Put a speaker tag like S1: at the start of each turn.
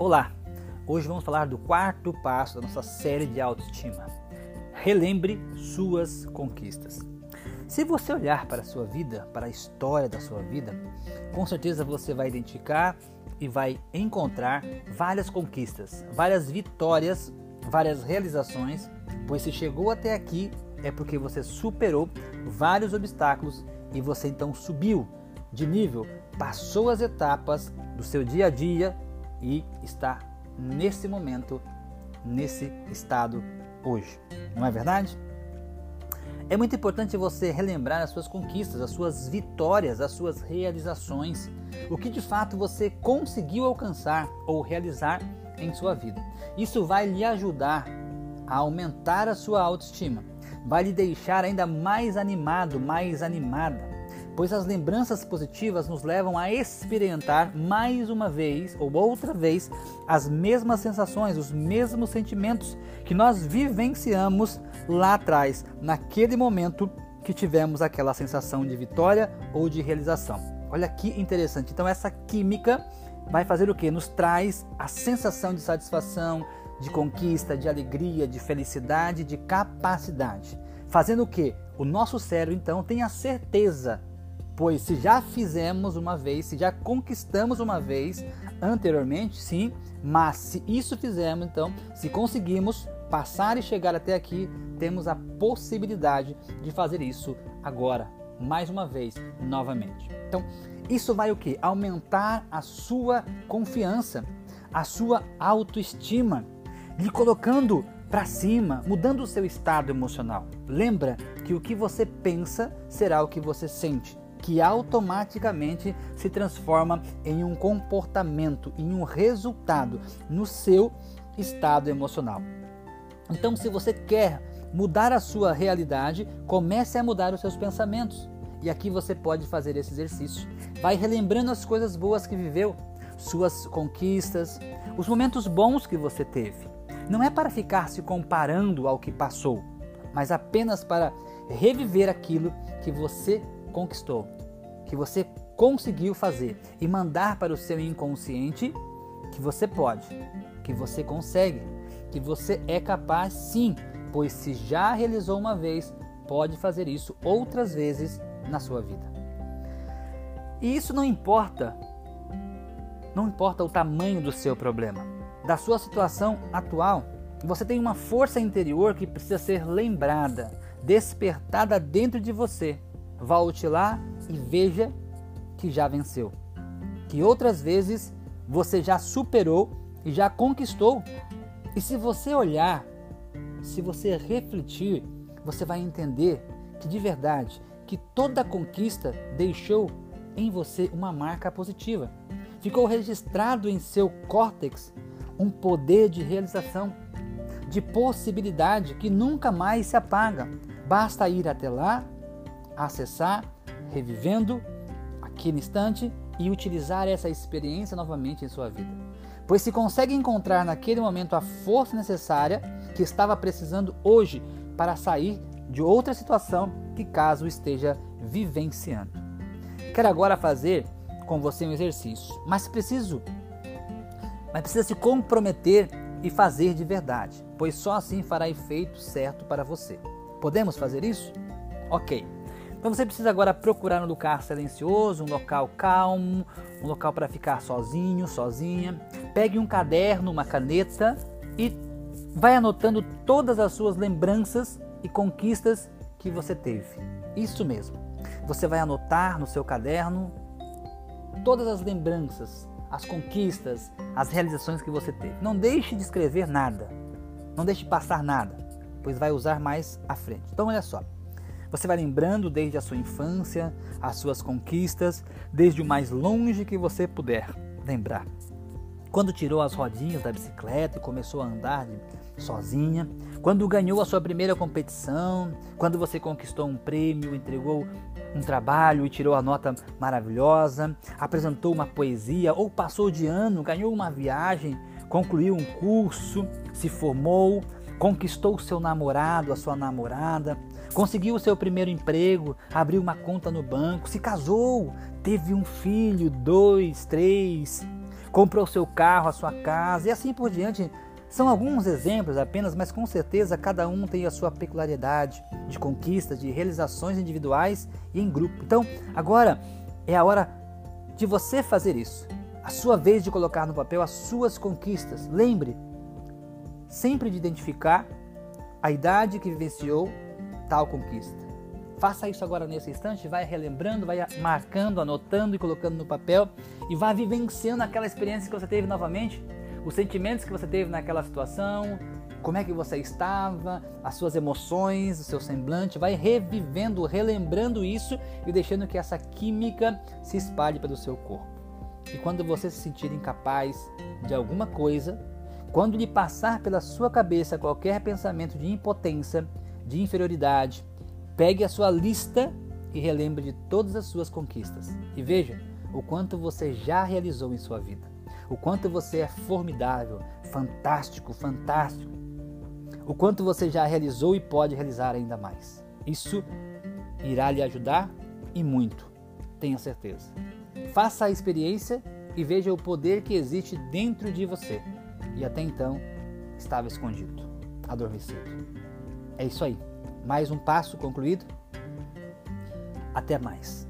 S1: Olá! Hoje vamos falar do quarto passo da nossa série de autoestima. Relembre suas conquistas. Se você olhar para a sua vida, para a história da sua vida, com certeza você vai identificar e vai encontrar várias conquistas, várias vitórias, várias realizações, pois se chegou até aqui é porque você superou vários obstáculos e você então subiu de nível, passou as etapas do seu dia a dia e está nesse momento, nesse estado hoje. Não é verdade? É muito importante você relembrar as suas conquistas, as suas vitórias, as suas realizações, o que de fato você conseguiu alcançar ou realizar em sua vida. Isso vai lhe ajudar a aumentar a sua autoestima, vai lhe deixar ainda mais animado, mais animada pois as lembranças positivas nos levam a experimentar mais uma vez ou outra vez as mesmas sensações, os mesmos sentimentos que nós vivenciamos lá atrás, naquele momento que tivemos aquela sensação de vitória ou de realização. Olha que interessante. Então essa química vai fazer o que? Nos traz a sensação de satisfação, de conquista, de alegria, de felicidade, de capacidade. Fazendo o que? O nosso cérebro então tem a certeza Pois se já fizemos uma vez, se já conquistamos uma vez anteriormente, sim, mas se isso fizemos, então, se conseguimos passar e chegar até aqui, temos a possibilidade de fazer isso agora, mais uma vez, novamente. Então, isso vai o que? Aumentar a sua confiança, a sua autoestima, lhe colocando para cima, mudando o seu estado emocional. Lembra que o que você pensa será o que você sente que automaticamente se transforma em um comportamento, em um resultado no seu estado emocional. Então, se você quer mudar a sua realidade, comece a mudar os seus pensamentos. E aqui você pode fazer esse exercício. Vai relembrando as coisas boas que viveu, suas conquistas, os momentos bons que você teve. Não é para ficar se comparando ao que passou, mas apenas para reviver aquilo que você conquistou, que você conseguiu fazer e mandar para o seu inconsciente que você pode, que você consegue, que você é capaz sim, pois se já realizou uma vez, pode fazer isso outras vezes na sua vida. E isso não importa, não importa o tamanho do seu problema, da sua situação atual. Você tem uma força interior que precisa ser lembrada, despertada dentro de você Volte lá e veja que já venceu. Que outras vezes você já superou e já conquistou. E se você olhar, se você refletir, você vai entender que de verdade, que toda conquista deixou em você uma marca positiva. Ficou registrado em seu córtex um poder de realização, de possibilidade que nunca mais se apaga. Basta ir até lá acessar, revivendo aquele instante e utilizar essa experiência novamente em sua vida. Pois se consegue encontrar naquele momento a força necessária que estava precisando hoje para sair de outra situação que caso esteja vivenciando. Quero agora fazer com você um exercício, mas preciso mas precisa se comprometer e fazer de verdade, pois só assim fará efeito certo para você. Podemos fazer isso? OK. Então você precisa agora procurar um lugar silencioso, um local calmo, um local para ficar sozinho, sozinha. Pegue um caderno, uma caneta e vai anotando todas as suas lembranças e conquistas que você teve. Isso mesmo. Você vai anotar no seu caderno todas as lembranças, as conquistas, as realizações que você teve. Não deixe de escrever nada. Não deixe passar nada, pois vai usar mais à frente. Então olha só. Você vai lembrando desde a sua infância, as suas conquistas, desde o mais longe que você puder lembrar. Quando tirou as rodinhas da bicicleta e começou a andar sozinha, quando ganhou a sua primeira competição, quando você conquistou um prêmio, entregou um trabalho e tirou a nota maravilhosa, apresentou uma poesia ou passou de ano, ganhou uma viagem, concluiu um curso, se formou, conquistou seu namorado, a sua namorada, conseguiu o seu primeiro emprego, abriu uma conta no banco, se casou, teve um filho, dois, três, comprou seu carro, a sua casa e assim por diante. São alguns exemplos apenas, mas com certeza cada um tem a sua peculiaridade de conquistas, de realizações individuais e em grupo. Então, agora é a hora de você fazer isso. A sua vez de colocar no papel as suas conquistas. Lembre sempre de identificar a idade que vivenciou tal conquista. Faça isso agora nesse instante, vai relembrando, vai marcando, anotando e colocando no papel e vá vivenciando aquela experiência que você teve novamente, os sentimentos que você teve naquela situação, como é que você estava, as suas emoções, o seu semblante, vai revivendo, relembrando isso e deixando que essa química se espalhe pelo seu corpo. E quando você se sentir incapaz de alguma coisa, quando lhe passar pela sua cabeça qualquer pensamento de impotência, de inferioridade, pegue a sua lista e relembre de todas as suas conquistas. E veja o quanto você já realizou em sua vida. O quanto você é formidável, fantástico, fantástico. O quanto você já realizou e pode realizar ainda mais. Isso irá lhe ajudar e muito, tenha certeza. Faça a experiência e veja o poder que existe dentro de você e até então estava escondido, adormecido. É isso aí. Mais um passo concluído. Até mais.